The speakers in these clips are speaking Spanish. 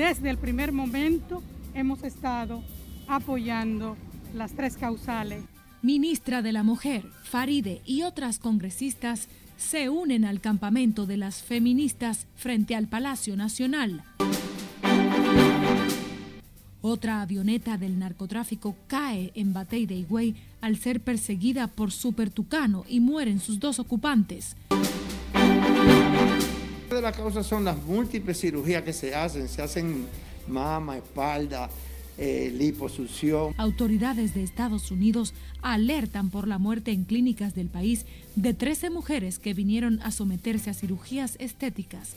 Desde el primer momento hemos estado apoyando las tres causales. Ministra de la Mujer, Faride y otras congresistas se unen al campamento de las feministas frente al Palacio Nacional. Otra avioneta del narcotráfico cae en Batey de Higüey al ser perseguida por Super Tucano y mueren sus dos ocupantes. De las causas son las múltiples cirugías que se hacen, se hacen mama, espalda, eh, liposucción. Autoridades de Estados Unidos alertan por la muerte en clínicas del país de 13 mujeres que vinieron a someterse a cirugías estéticas.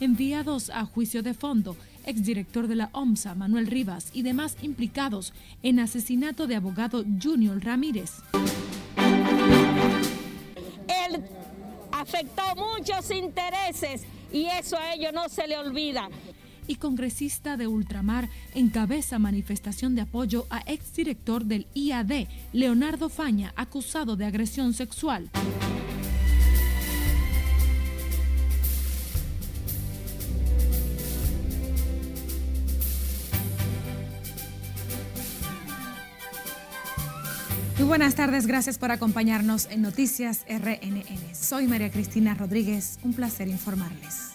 Enviados a juicio de fondo, exdirector de la OMSA, Manuel Rivas, y demás implicados en asesinato de abogado Junior Ramírez. Afectó muchos intereses y eso a ellos no se le olvida. Y congresista de Ultramar encabeza manifestación de apoyo a exdirector del IAD, Leonardo Faña, acusado de agresión sexual. Buenas tardes, gracias por acompañarnos en Noticias RNN. Soy María Cristina Rodríguez, un placer informarles.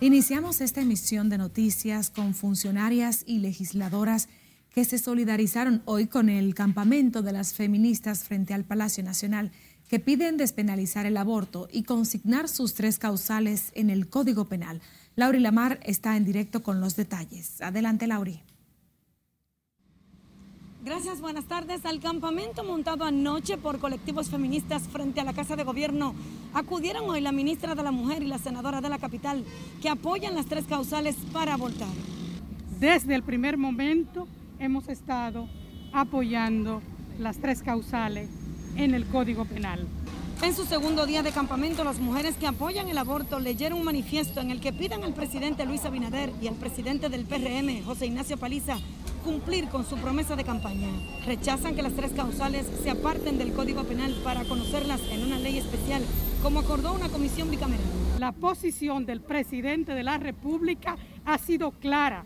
Iniciamos esta emisión de noticias con funcionarias y legisladoras que se solidarizaron hoy con el campamento de las feministas frente al Palacio Nacional, que piden despenalizar el aborto y consignar sus tres causales en el Código Penal. Lauri Lamar está en directo con los detalles. Adelante, Lauri. Gracias, buenas tardes. Al campamento montado anoche por colectivos feministas frente a la Casa de Gobierno acudieron hoy la ministra de la Mujer y la senadora de la capital, que apoyan las tres causales para abortar. Desde el primer momento hemos estado apoyando las tres causales en el Código Penal. En su segundo día de campamento, las mujeres que apoyan el aborto leyeron un manifiesto en el que piden al presidente Luis Abinader y al presidente del PRM, José Ignacio Paliza, cumplir con su promesa de campaña. Rechazan que las tres causales se aparten del Código Penal para conocerlas en una ley especial, como acordó una comisión bicameral. La posición del presidente de la República ha sido clara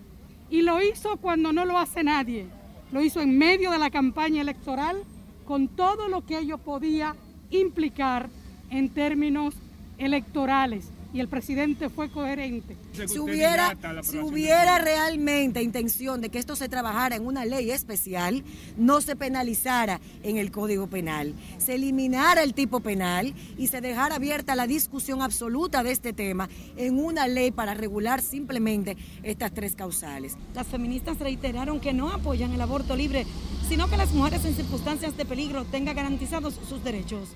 y lo hizo cuando no lo hace nadie. Lo hizo en medio de la campaña electoral con todo lo que ello podía implicar en términos electorales y el presidente fue coherente. Si hubiera, si hubiera realmente intención de que esto se trabajara en una ley especial, no se penalizara en el Código Penal, se eliminara el tipo penal y se dejara abierta la discusión absoluta de este tema en una ley para regular simplemente estas tres causales. Las feministas reiteraron que no apoyan el aborto libre, sino que las mujeres en circunstancias de peligro tengan garantizados sus derechos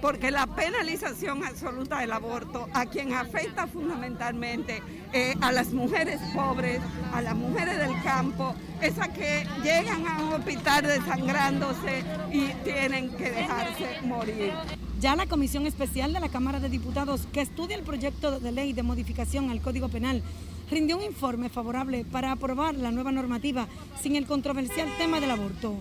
porque la penalización absoluta del aborto a quien afecta fundamentalmente eh, a las mujeres pobres, a las mujeres del campo, esas que llegan a un hospital desangrándose y tienen que dejarse morir. Ya la Comisión Especial de la Cámara de Diputados, que estudia el proyecto de ley de modificación al Código Penal, rindió un informe favorable para aprobar la nueva normativa sin el controversial tema del aborto.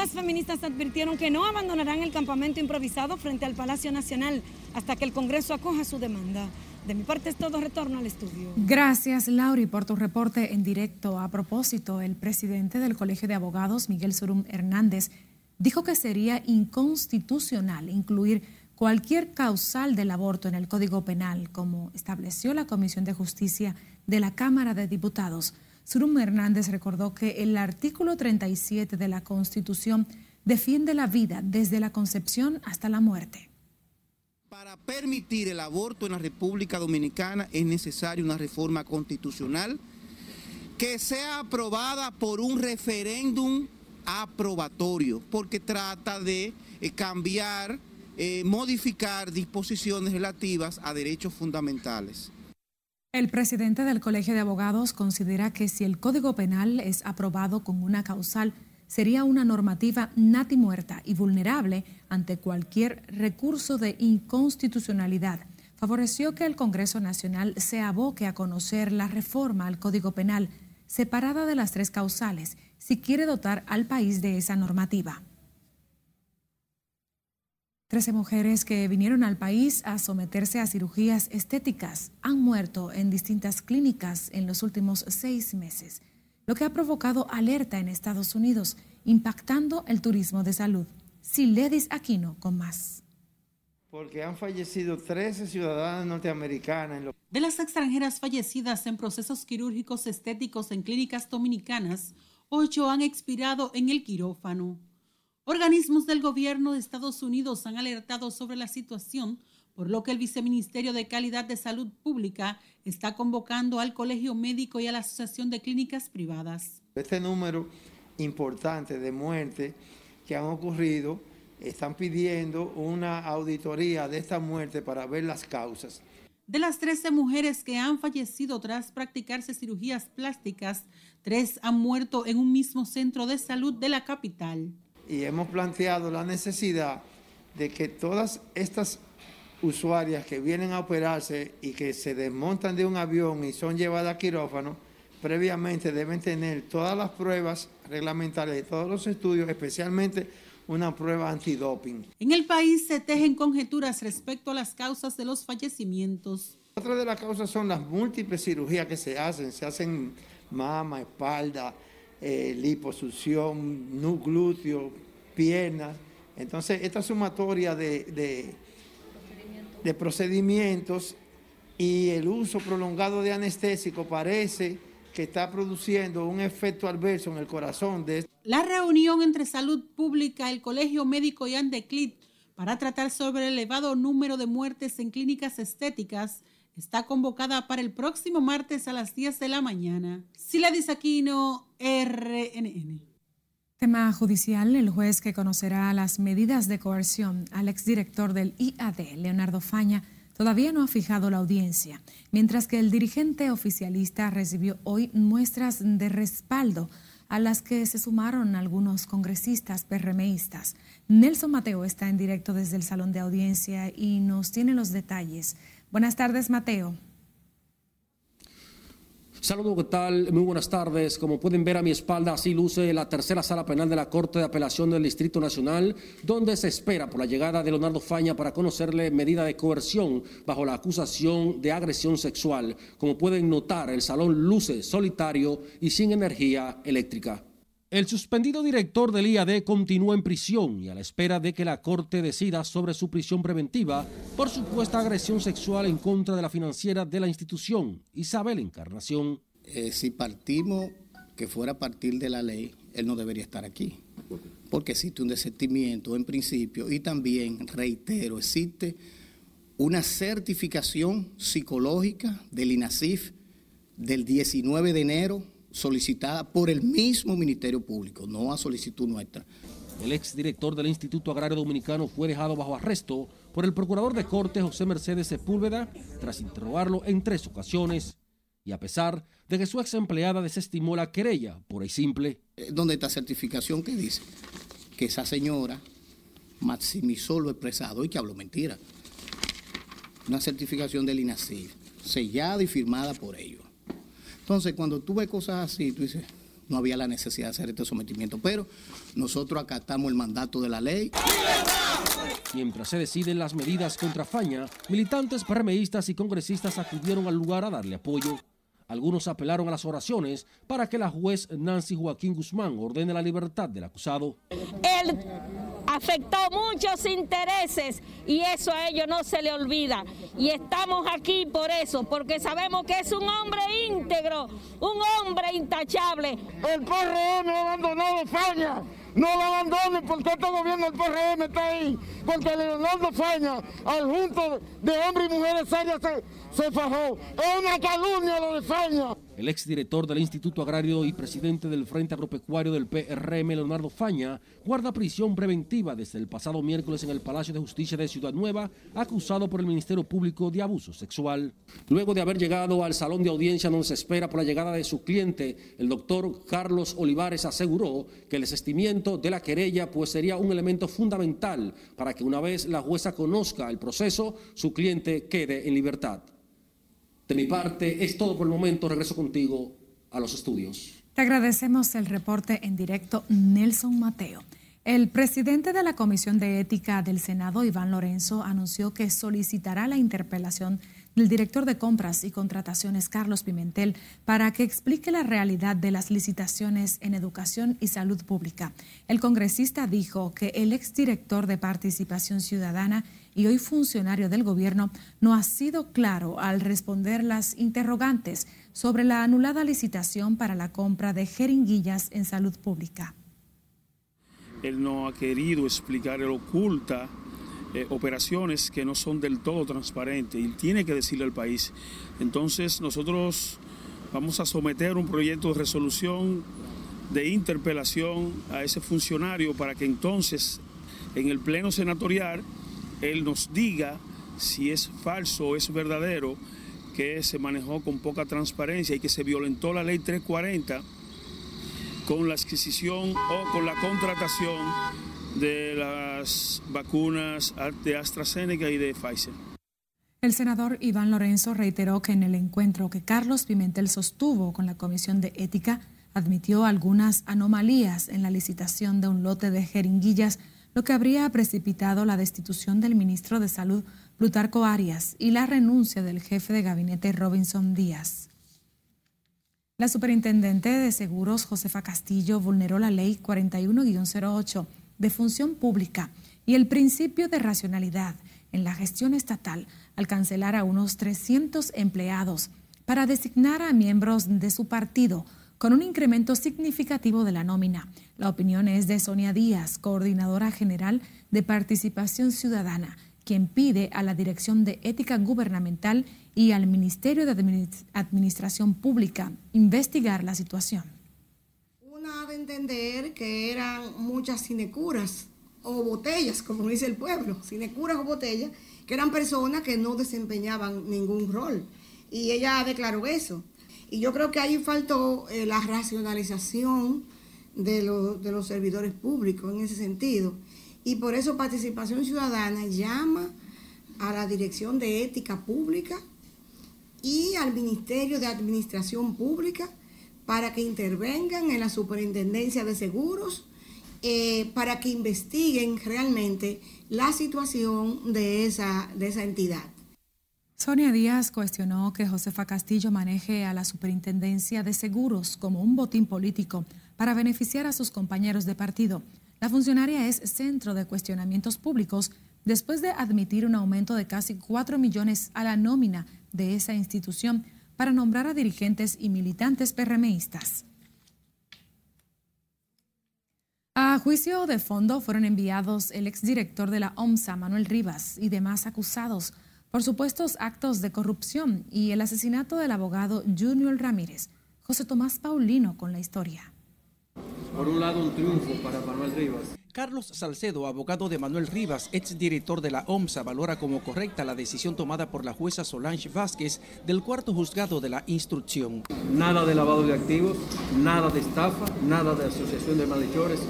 Las feministas advirtieron que no abandonarán el campamento improvisado frente al Palacio Nacional hasta que el Congreso acoja su demanda. De mi parte es todo, retorno al estudio. Gracias, Lauri, por tu reporte en directo. A propósito, el presidente del Colegio de Abogados, Miguel Surum Hernández, dijo que sería inconstitucional incluir cualquier causal del aborto en el Código Penal, como estableció la Comisión de Justicia de la Cámara de Diputados. Surum Hernández recordó que el artículo 37 de la Constitución defiende la vida desde la concepción hasta la muerte. Para permitir el aborto en la República Dominicana es necesaria una reforma constitucional que sea aprobada por un referéndum aprobatorio, porque trata de eh, cambiar eh, modificar disposiciones relativas a derechos fundamentales. El presidente del Colegio de Abogados considera que si el Código Penal es aprobado con una causal, sería una normativa nati muerta y vulnerable ante cualquier recurso de inconstitucionalidad. Favoreció que el Congreso Nacional se aboque a conocer la reforma al Código Penal, separada de las tres causales, si quiere dotar al país de esa normativa. Trece mujeres que vinieron al país a someterse a cirugías estéticas han muerto en distintas clínicas en los últimos seis meses, lo que ha provocado alerta en Estados Unidos, impactando el turismo de salud. Siledis Aquino con más. Porque han fallecido 13 ciudadanas norteamericanas. De las extranjeras fallecidas en procesos quirúrgicos estéticos en clínicas dominicanas, ocho han expirado en el quirófano. Organismos del gobierno de Estados Unidos han alertado sobre la situación, por lo que el Viceministerio de Calidad de Salud Pública está convocando al Colegio Médico y a la Asociación de Clínicas Privadas. Este número importante de muertes que han ocurrido están pidiendo una auditoría de esta muerte para ver las causas. De las 13 mujeres que han fallecido tras practicarse cirugías plásticas, tres han muerto en un mismo centro de salud de la capital y hemos planteado la necesidad de que todas estas usuarias que vienen a operarse y que se desmontan de un avión y son llevadas a quirófano, previamente deben tener todas las pruebas reglamentarias y todos los estudios, especialmente una prueba antidoping. En el país se tejen conjeturas respecto a las causas de los fallecimientos. Otra de las causas son las múltiples cirugías que se hacen, se hacen mama, espalda, eh, liposucción, glúteo, piernas. Entonces, esta sumatoria de, de, procedimientos y el uso prolongado de anestésico parece que está produciendo un efecto adverso en el corazón de La reunión entre Salud Pública, el Colegio Médico y Andeclit para tratar sobre el elevado número de muertes en clínicas estéticas está convocada para el próximo martes a las 10 de la mañana. Sila Aquino, RNN. Tema judicial, el juez que conocerá las medidas de coerción al exdirector del IAD, Leonardo Faña, todavía no ha fijado la audiencia, mientras que el dirigente oficialista recibió hoy muestras de respaldo a las que se sumaron algunos congresistas PRMistas. Nelson Mateo está en directo desde el salón de audiencia y nos tiene los detalles. Buenas tardes, Mateo. Saludos, ¿qué tal? Muy buenas tardes. Como pueden ver a mi espalda, así luce la tercera sala penal de la Corte de Apelación del Distrito Nacional, donde se espera por la llegada de Leonardo Faña para conocerle medida de coerción bajo la acusación de agresión sexual. Como pueden notar, el salón luce solitario y sin energía eléctrica. El suspendido director del IAD continúa en prisión y a la espera de que la Corte decida sobre su prisión preventiva por supuesta agresión sexual en contra de la financiera de la institución, Isabel Encarnación. Eh, si partimos que fuera a partir de la ley, él no debería estar aquí, porque existe un desentimiento en principio y también, reitero, existe una certificación psicológica del INASIF del 19 de enero solicitada por el mismo Ministerio Público, no a solicitud nuestra. El exdirector del Instituto Agrario Dominicano fue dejado bajo arresto por el procurador de corte José Mercedes Sepúlveda tras interrogarlo en tres ocasiones y a pesar de que su ex empleada desestimó la querella por el simple. Eh, ¿Dónde está certificación que dice que esa señora maximizó lo expresado y que habló mentira? Una certificación del INACIF, sellada y firmada por ellos. Entonces, cuando tú ves cosas así, tú dices, no había la necesidad de hacer este sometimiento, pero nosotros acatamos el mandato de la ley. Mientras se deciden las medidas contra Faña, militantes PRMistas y congresistas acudieron al lugar a darle apoyo. Algunos apelaron a las oraciones para que la juez Nancy Joaquín Guzmán ordene la libertad del acusado. Él afectó muchos intereses y eso a ellos no se le olvida. Y estamos aquí por eso, porque sabemos que es un hombre íntegro, un hombre intachable. El PRM ha abandonado España. No lo abandonen porque este gobierno del PRM está ahí. Porque Leonardo Faña, al junto de hombres y mujeres se, se fajó. Es una calumnia lo de Faña. El exdirector del Instituto Agrario y presidente del Frente Agropecuario del PRM, Leonardo Faña, guarda prisión preventiva desde el pasado miércoles en el Palacio de Justicia de Ciudad Nueva, acusado por el Ministerio Público de abuso sexual. Luego de haber llegado al salón de audiencia donde se espera por la llegada de su cliente, el doctor Carlos Olivares aseguró que el desestimiento de la querella pues sería un elemento fundamental para que una vez la jueza conozca el proceso, su cliente quede en libertad. De mi parte es todo por el momento. Regreso contigo a los estudios. Te agradecemos el reporte en directo, Nelson Mateo. El presidente de la Comisión de Ética del Senado, Iván Lorenzo, anunció que solicitará la interpelación del director de compras y contrataciones, Carlos Pimentel, para que explique la realidad de las licitaciones en educación y salud pública. El congresista dijo que el exdirector de Participación Ciudadana y hoy funcionario del gobierno no ha sido claro al responder las interrogantes sobre la anulada licitación para la compra de jeringuillas en salud pública él no ha querido explicar, él oculta eh, operaciones que no son del todo transparentes y tiene que decirle al país. Entonces nosotros vamos a someter un proyecto de resolución de interpelación a ese funcionario para que entonces en el pleno senatorial él nos diga si es falso o es verdadero que se manejó con poca transparencia y que se violentó la ley 340 con la adquisición o con la contratación de las vacunas de AstraZeneca y de Pfizer. El senador Iván Lorenzo reiteró que en el encuentro que Carlos Pimentel sostuvo con la Comisión de Ética admitió algunas anomalías en la licitación de un lote de jeringuillas, lo que habría precipitado la destitución del ministro de Salud Plutarco Arias y la renuncia del jefe de gabinete Robinson Díaz. La superintendente de seguros, Josefa Castillo, vulneró la ley 41-08 de función pública y el principio de racionalidad en la gestión estatal al cancelar a unos 300 empleados para designar a miembros de su partido con un incremento significativo de la nómina. La opinión es de Sonia Díaz, coordinadora general de Participación Ciudadana, quien pide a la Dirección de Ética Gubernamental y al Ministerio de Administración Pública investigar la situación. Una de entender que eran muchas sinecuras o botellas, como dice el pueblo, sinecuras o botellas, que eran personas que no desempeñaban ningún rol. Y ella declaró eso. Y yo creo que ahí faltó eh, la racionalización de, de los servidores públicos en ese sentido. Y por eso Participación Ciudadana llama a la Dirección de Ética Pública y al Ministerio de Administración Pública para que intervengan en la Superintendencia de Seguros, eh, para que investiguen realmente la situación de esa, de esa entidad. Sonia Díaz cuestionó que Josefa Castillo maneje a la Superintendencia de Seguros como un botín político para beneficiar a sus compañeros de partido. La funcionaria es centro de cuestionamientos públicos después de admitir un aumento de casi 4 millones a la nómina de esa institución para nombrar a dirigentes y militantes PRMistas. A juicio de fondo fueron enviados el exdirector de la OMSA, Manuel Rivas, y demás acusados por supuestos actos de corrupción y el asesinato del abogado Junior Ramírez. José Tomás Paulino con la historia. Por un lado, un triunfo para Manuel Rivas. Carlos Salcedo, abogado de Manuel Rivas, exdirector de la OMSA, valora como correcta la decisión tomada por la jueza Solange Vázquez del cuarto juzgado de la instrucción. Nada de lavado de activos, nada de estafa, nada de asociación de malhechores.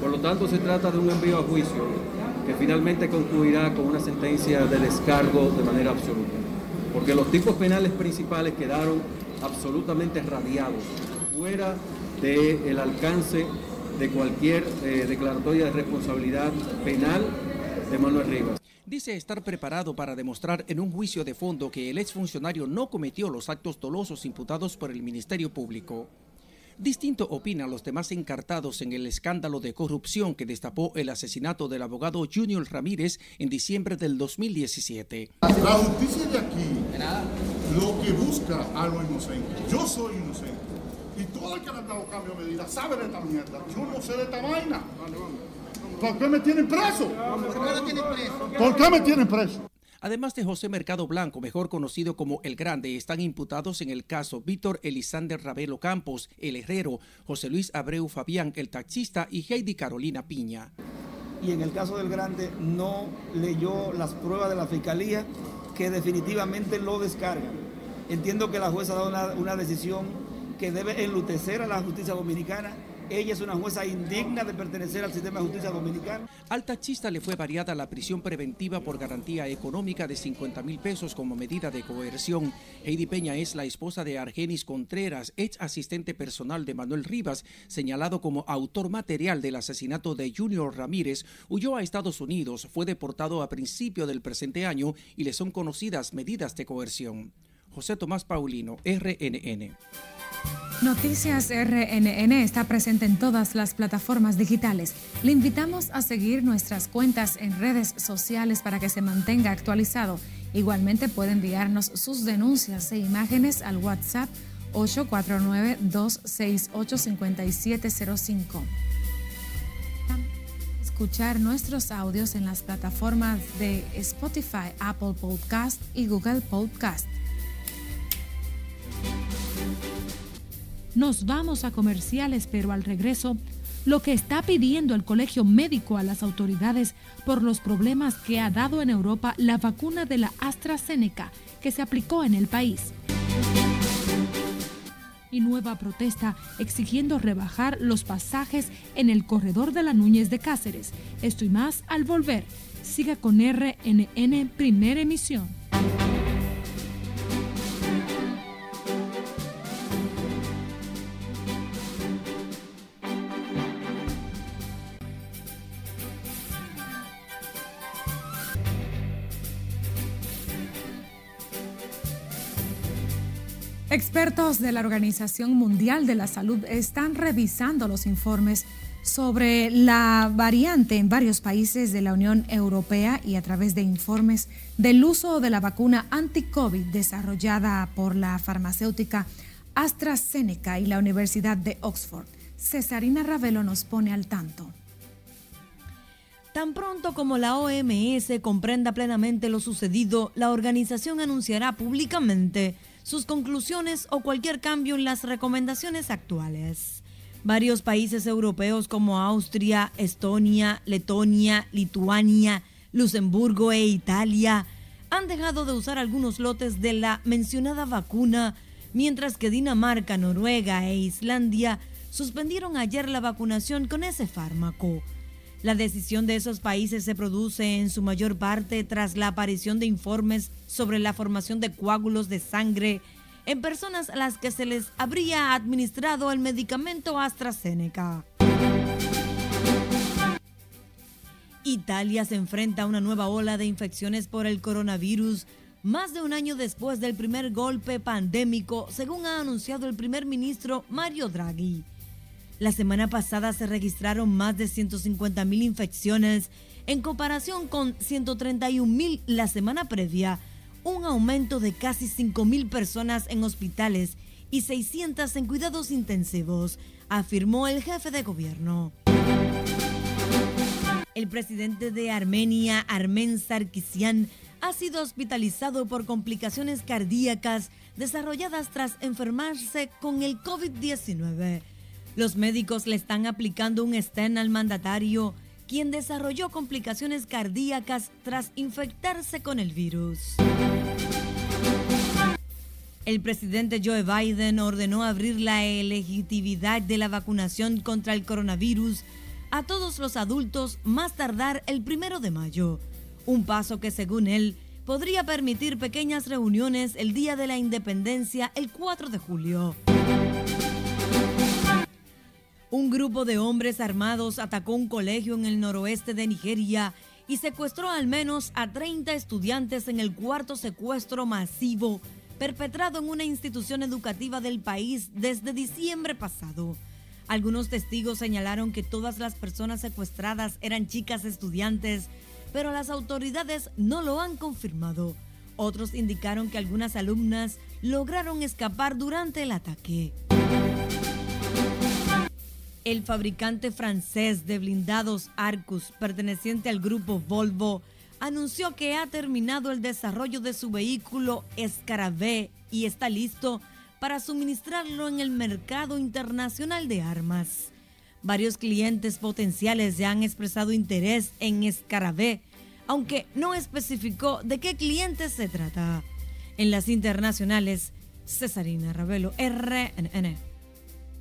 Por lo tanto, se trata de un envío a juicio que finalmente concluirá con una sentencia de descargo de manera absoluta. Porque los tipos penales principales quedaron absolutamente radiados, fuera del alcance de cualquier eh, declaratoria de responsabilidad penal de Manuel Rivas. Dice estar preparado para demostrar en un juicio de fondo que el exfuncionario no cometió los actos dolosos imputados por el Ministerio Público. Distinto opinan los demás encartados en el escándalo de corrupción que destapó el asesinato del abogado Junior Ramírez en diciembre del 2017. La justicia de aquí lo que busca a los inocentes. Yo soy inocente. Y todo el que le ha dado cambio de medida sabe de esta mierda. Yo no sé de esta vaina. ¿Por qué me tienen preso? ¿Por qué me tienen preso? Además de José Mercado Blanco, mejor conocido como El Grande, están imputados en el caso Víctor Elisander Ravelo Campos, el herrero, José Luis Abreu Fabián, el taxista y Heidi Carolina Piña. Y en el caso del Grande no leyó las pruebas de la Fiscalía que definitivamente lo descargan. Entiendo que la jueza ha dado una, una decisión que debe enlutecer a la justicia dominicana Ella es una jueza indigna de pertenecer al sistema de justicia dominicano. Al taxista le fue variada la prisión preventiva por garantía económica de 50 mil pesos como medida de coerción. Heidi Peña es la esposa de Argenis Contreras, ex asistente personal de Manuel Rivas, señalado como autor material del asesinato de Junior Ramírez. Huyó a Estados Unidos, fue deportado a principio del presente año y le son conocidas medidas de coerción. José Tomás Paulino, RNN. Noticias RNN está presente en todas las plataformas digitales. Le invitamos a seguir nuestras cuentas en redes sociales para que se mantenga actualizado. Igualmente puede enviarnos sus denuncias e imágenes al WhatsApp 849-268-5705. Escuchar nuestros audios en las plataformas de Spotify, Apple Podcast y Google Podcast. Nos vamos a comerciales, pero al regreso, lo que está pidiendo el Colegio Médico a las autoridades por los problemas que ha dado en Europa la vacuna de la AstraZeneca que se aplicó en el país. Y nueva protesta exigiendo rebajar los pasajes en el corredor de la Núñez de Cáceres. Esto y más al volver. Siga con RNN Primera Emisión. Expertos de la Organización Mundial de la Salud están revisando los informes sobre la variante en varios países de la Unión Europea y a través de informes del uso de la vacuna anti-COVID desarrollada por la farmacéutica AstraZeneca y la Universidad de Oxford. Cesarina Ravelo nos pone al tanto. Tan pronto como la OMS comprenda plenamente lo sucedido, la organización anunciará públicamente sus conclusiones o cualquier cambio en las recomendaciones actuales. Varios países europeos como Austria, Estonia, Letonia, Lituania, Luxemburgo e Italia han dejado de usar algunos lotes de la mencionada vacuna, mientras que Dinamarca, Noruega e Islandia suspendieron ayer la vacunación con ese fármaco. La decisión de esos países se produce en su mayor parte tras la aparición de informes sobre la formación de coágulos de sangre en personas a las que se les habría administrado el medicamento AstraZeneca. Italia se enfrenta a una nueva ola de infecciones por el coronavirus más de un año después del primer golpe pandémico, según ha anunciado el primer ministro Mario Draghi. La semana pasada se registraron más de 150 mil infecciones en comparación con 131 mil la semana previa, un aumento de casi 5 mil personas en hospitales y 600 en cuidados intensivos, afirmó el jefe de gobierno. El presidente de Armenia, Armen Sarkisian, ha sido hospitalizado por complicaciones cardíacas desarrolladas tras enfermarse con el COVID-19. Los médicos le están aplicando un estén al mandatario, quien desarrolló complicaciones cardíacas tras infectarse con el virus. El presidente Joe Biden ordenó abrir la elegibilidad de la vacunación contra el coronavirus a todos los adultos más tardar el primero de mayo, un paso que según él podría permitir pequeñas reuniones el día de la independencia el 4 de julio. Un grupo de hombres armados atacó un colegio en el noroeste de Nigeria y secuestró al menos a 30 estudiantes en el cuarto secuestro masivo perpetrado en una institución educativa del país desde diciembre pasado. Algunos testigos señalaron que todas las personas secuestradas eran chicas estudiantes, pero las autoridades no lo han confirmado. Otros indicaron que algunas alumnas lograron escapar durante el ataque. El fabricante francés de blindados Arcus, perteneciente al grupo Volvo, anunció que ha terminado el desarrollo de su vehículo Escaravé y está listo para suministrarlo en el mercado internacional de armas. Varios clientes potenciales ya han expresado interés en Escaravé, aunque no especificó de qué clientes se trata. En las internacionales, Cesarina Ravelo, RNN.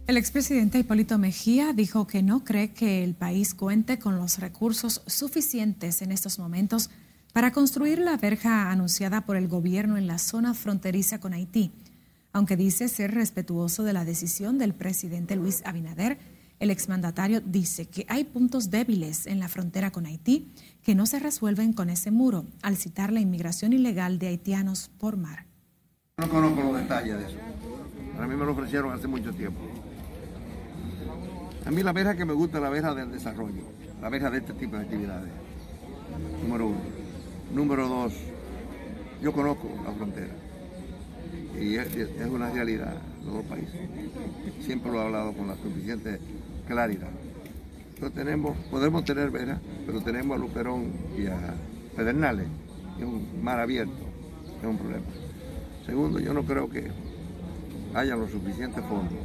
El expresidente Hipólito Mejía dijo que no cree que el país cuente con los recursos suficientes en estos momentos para construir la verja anunciada por el gobierno en la zona fronteriza con Haití. Aunque dice ser respetuoso de la decisión del presidente Luis Abinader, el exmandatario dice que hay puntos débiles en la frontera con Haití que no se resuelven con ese muro, al citar la inmigración ilegal de haitianos por mar. No conozco los detalles de eso. A mí me lo ofrecieron hace mucho tiempo. A mí la verja que me gusta es la verja del desarrollo, la verja de este tipo de actividades. Número uno. Número dos, yo conozco la frontera y es, una realidad de los países. Siempre lo he hablado con la suficiente claridad. Entonces tenemos, podemos tener veras, pero tenemos a Luperón y a Pedernales, es un mar abierto, es un problema. Segundo, yo no creo que haya los suficientes fondos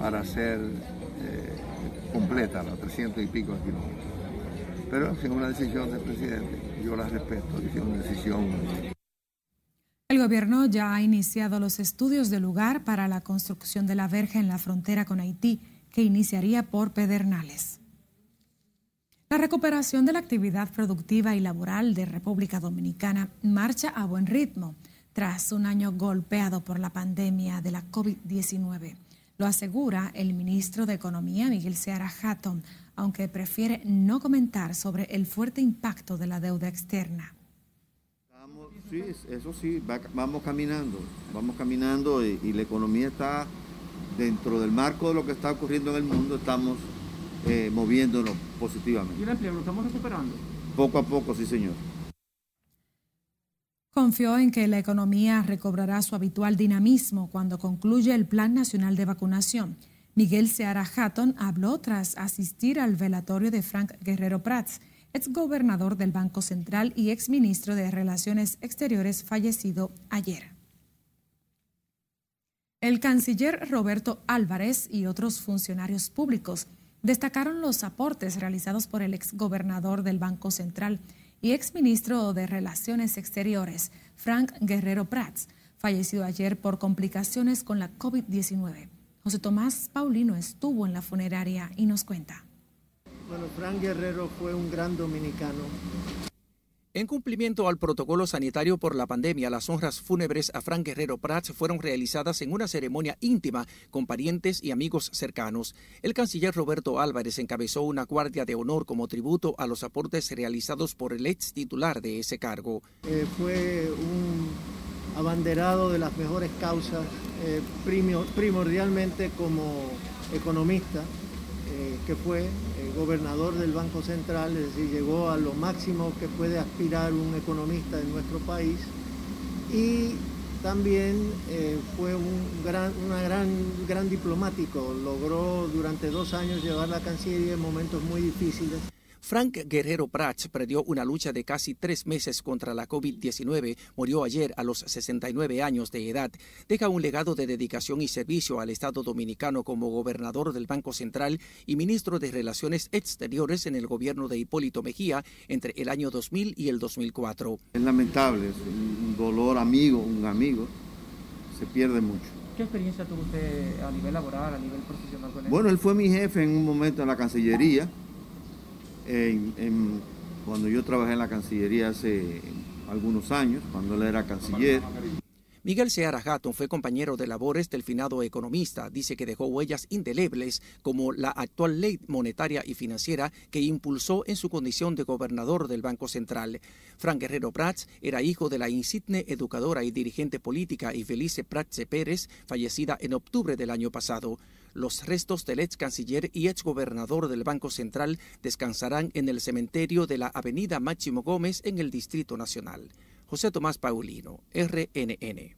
para hacer eh, completa los 300 y pico kilómetros. Pero es una decisión del presidente, yo la respeto, es una decisión. El gobierno ya ha iniciado los estudios de lugar para la construcción de la verja en la frontera con Haití, que iniciaría por Pedernales. La recuperación de la actividad productiva y laboral de República Dominicana marcha a buen ritmo tras un año golpeado por la pandemia de la COVID-19. Lo asegura el ministro de Economía, Miguel Seara Hatton, aunque prefiere no comentar sobre el fuerte impacto de la deuda externa. sí, eso sí, vamos caminando, vamos caminando y, y, la economía está dentro del marco de lo que está ocurriendo en el mundo, estamos eh, moviéndonos positivamente. ¿Y el empleo lo estamos recuperando? Poco a poco, sí, señor. Confió en que la economía recobrará su habitual dinamismo cuando concluya el Plan Nacional de Vacunación. Miguel Seara Hatton habló tras asistir al velatorio de Frank Guerrero Prats, exgobernador del Banco Central y exministro de Relaciones Exteriores fallecido ayer. El canciller Roberto Álvarez y otros funcionarios públicos destacaron los aportes realizados por el exgobernador del Banco Central y exministro de Relaciones Exteriores, Frank Guerrero Prats, fallecido ayer por complicaciones con la COVID-19. José Tomás Paulino estuvo en la funeraria y nos cuenta. Bueno, Frank Guerrero fue un gran dominicano en cumplimiento al protocolo sanitario por la pandemia, las honras fúnebres a Frank Guerrero Prats fueron realizadas en una ceremonia íntima con parientes y amigos cercanos. El canciller Roberto Álvarez encabezó una guardia de honor como tributo a los aportes realizados por el ex titular de ese cargo. Eh, fue un abanderado de las mejores causas, eh, primordialmente como economista, eh, que fue gobernador del Banco Central, es decir, llegó a lo máximo que puede aspirar un economista en nuestro país y también eh, fue un gran, una gran, gran diplomático, logró durante dos años llevar la Cancillería en momentos muy difíciles. Frank Guerrero Prats perdió una lucha de casi tres meses contra la COVID-19. Murió ayer a los 69 años de edad. Deja un legado de dedicación y servicio al Estado dominicano como gobernador del Banco Central y ministro de Relaciones Exteriores en el gobierno de Hipólito Mejía entre el año 2000 y el 2004. Es lamentable, es un dolor amigo, un amigo. Se pierde mucho. ¿Qué experiencia tuvo usted a nivel laboral, a nivel profesional con él? Bueno, él fue mi jefe en un momento en la Cancillería cuando yo trabajé en la Cancillería hace algunos años, cuando él era canciller. Miguel Seara Hatton fue compañero de labores del finado economista. Dice que dejó huellas indelebles como la actual ley monetaria y financiera que impulsó en su condición de gobernador del Banco Central. Frank Guerrero Prats era hijo de la insigne educadora y dirigente política y Prats Pérez, fallecida en octubre del año pasado. Los restos del ex canciller y ex gobernador del Banco Central descansarán en el cementerio de la Avenida Máximo Gómez en el Distrito Nacional. José Tomás Paulino, RNN.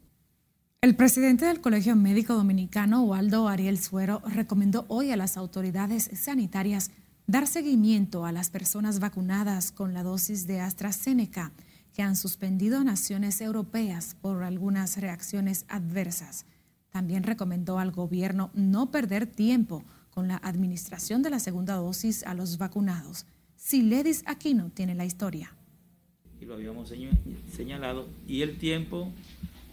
El presidente del Colegio Médico Dominicano, Waldo Ariel Suero, recomendó hoy a las autoridades sanitarias dar seguimiento a las personas vacunadas con la dosis de AstraZeneca que han suspendido naciones europeas por algunas reacciones adversas. También recomendó al gobierno no perder tiempo con la administración de la segunda dosis a los vacunados. Siledis Aquino tiene la historia. Y lo habíamos señalado, y el tiempo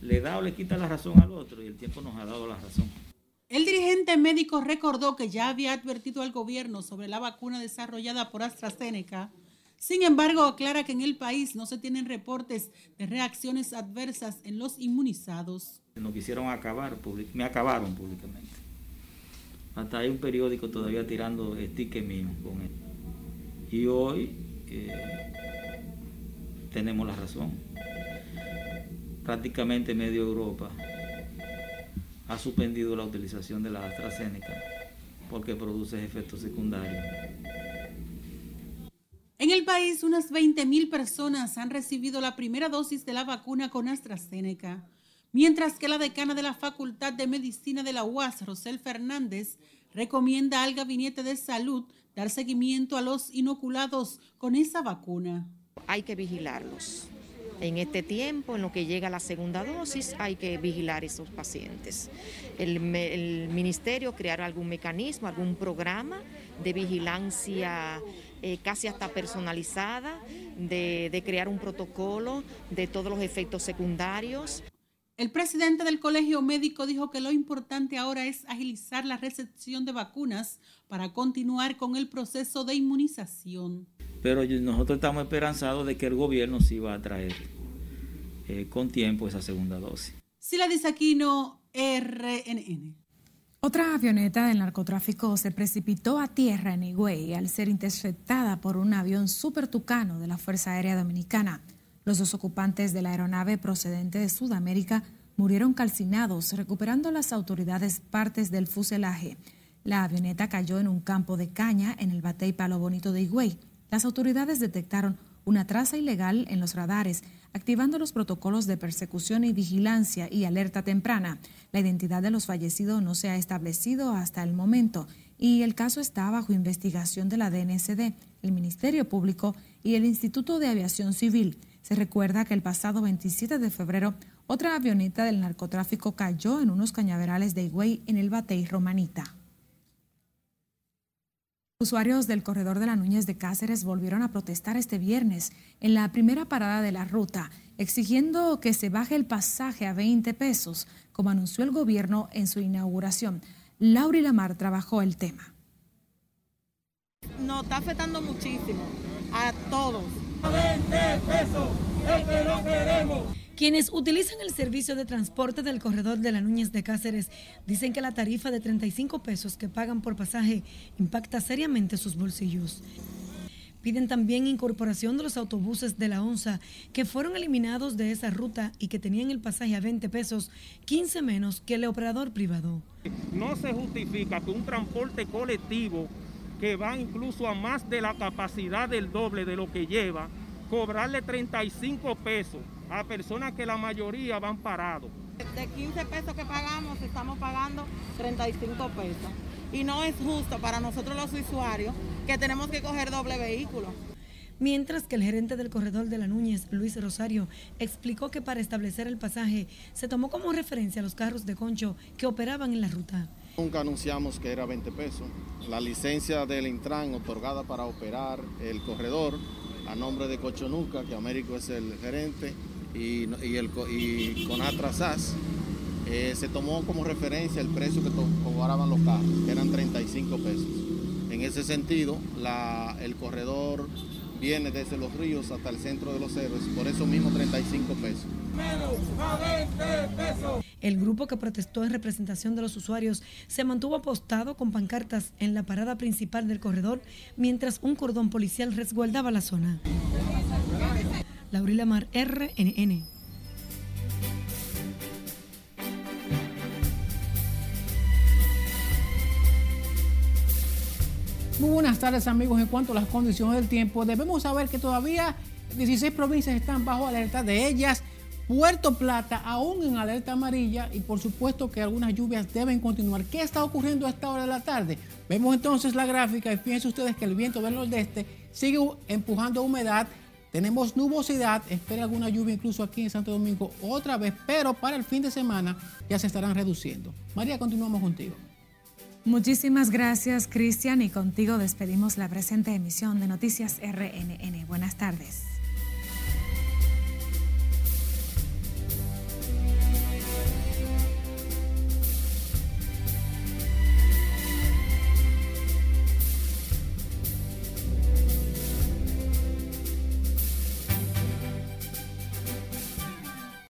le da o le quita la razón al otro, y el tiempo nos ha dado la razón. El dirigente médico recordó que ya había advertido al gobierno sobre la vacuna desarrollada por AstraZeneca. Sin embargo, aclara que en el país no se tienen reportes de reacciones adversas en los inmunizados. Nos quisieron acabar, me acabaron públicamente. Hasta hay un periódico todavía tirando stickers mío con él. Y hoy eh, tenemos la razón. Prácticamente medio Europa ha suspendido la utilización de la AstraZeneca porque produce efectos secundarios. En el país, unas 20.000 personas han recibido la primera dosis de la vacuna con AstraZeneca, mientras que la decana de la Facultad de Medicina de la UAS, Rosel Fernández, recomienda al Gabinete de Salud dar seguimiento a los inoculados con esa vacuna. Hay que vigilarlos en este tiempo, en lo que llega la segunda dosis, hay que vigilar esos pacientes. El, ministerio creará algún mecanismo, algún programa de vigilancia eh, casi hasta personalizada, de crear un protocolo de todos los efectos secundarios. El presidente del Colegio Médico dijo que lo importante ahora es agilizar la recepción de vacunas para continuar con el proceso de inmunización pero nosotros estamos esperanzados de que el gobierno sí va a traer eh, con tiempo esa segunda dosis. Sila Disaquino, RNN. Otra avioneta del narcotráfico se precipitó a tierra en Higüey al ser interceptada por un avión super tucano de la Fuerza Aérea Dominicana. Los dos ocupantes de la aeronave procedente de Sudamérica murieron calcinados, recuperando las autoridades partes del fuselaje. La avioneta cayó en un campo de caña en el Batey Palo Bonito de Higüey. Las autoridades detectaron una traza ilegal en los radares, activando los protocolos de persecución y vigilancia y alerta temprana. La identidad de los fallecidos no se ha establecido hasta el momento y el caso está bajo investigación de la DNCD, el Ministerio Público y el Instituto de Aviación Civil. Se recuerda que el pasado 27 de febrero otra avioneta del narcotráfico cayó en unos cañaverales de Higüey en el Batey Romanita. Usuarios del corredor de la Núñez de Cáceres volvieron a protestar este viernes en la primera parada de la ruta, exigiendo que se baje el pasaje a 20 pesos, como anunció el gobierno en su inauguración. Lauri Lamar trabajó el tema. Nos está afectando muchísimo a todos. 20 pesos, es que no queremos. Quienes utilizan el servicio de transporte del corredor de la Núñez de Cáceres dicen que la tarifa de 35 pesos que pagan por pasaje impacta seriamente sus bolsillos. Piden también incorporación de los autobuses de la ONSA que fueron eliminados de esa ruta y que tenían el pasaje a 20 pesos, 15 menos que el operador privado. No se justifica que un transporte colectivo que va incluso a más de la capacidad del doble de lo que lleva, cobrarle 35 pesos a personas que la mayoría van parados. De 15 pesos que pagamos, estamos pagando 35 pesos. Y no es justo para nosotros los usuarios que tenemos que coger doble vehículo. Mientras que el gerente del corredor de la Núñez, Luis Rosario, explicó que para establecer el pasaje se tomó como referencia los carros de concho que operaban en la ruta. Nunca anunciamos que era 20 pesos. La licencia del Intran otorgada para operar el corredor a nombre de Cochonuca, que Américo es el gerente, y, y, el, y con Atrasas, eh, se tomó como referencia el precio que cobraban los carros, que eran 35 pesos. En ese sentido, el corredor viene desde los ríos hasta el centro de los héroes, por eso mismo 35 pesos. El grupo que protestó en representación de los usuarios se mantuvo apostado con pancartas en la parada principal del corredor mientras un cordón policial resguardaba la zona. Laurila Mar, RNN. Muy buenas tardes amigos. En cuanto a las condiciones del tiempo, debemos saber que todavía 16 provincias están bajo alerta, de ellas Puerto Plata aún en alerta amarilla y por supuesto que algunas lluvias deben continuar. ¿Qué está ocurriendo a esta hora de la tarde? Vemos entonces la gráfica y fíjense ustedes que el viento del nordeste sigue empujando humedad tenemos nubosidad, espera alguna lluvia incluso aquí en Santo Domingo otra vez, pero para el fin de semana ya se estarán reduciendo. María, continuamos contigo. Muchísimas gracias, Cristian, y contigo despedimos la presente emisión de Noticias RNN. Buenas tardes.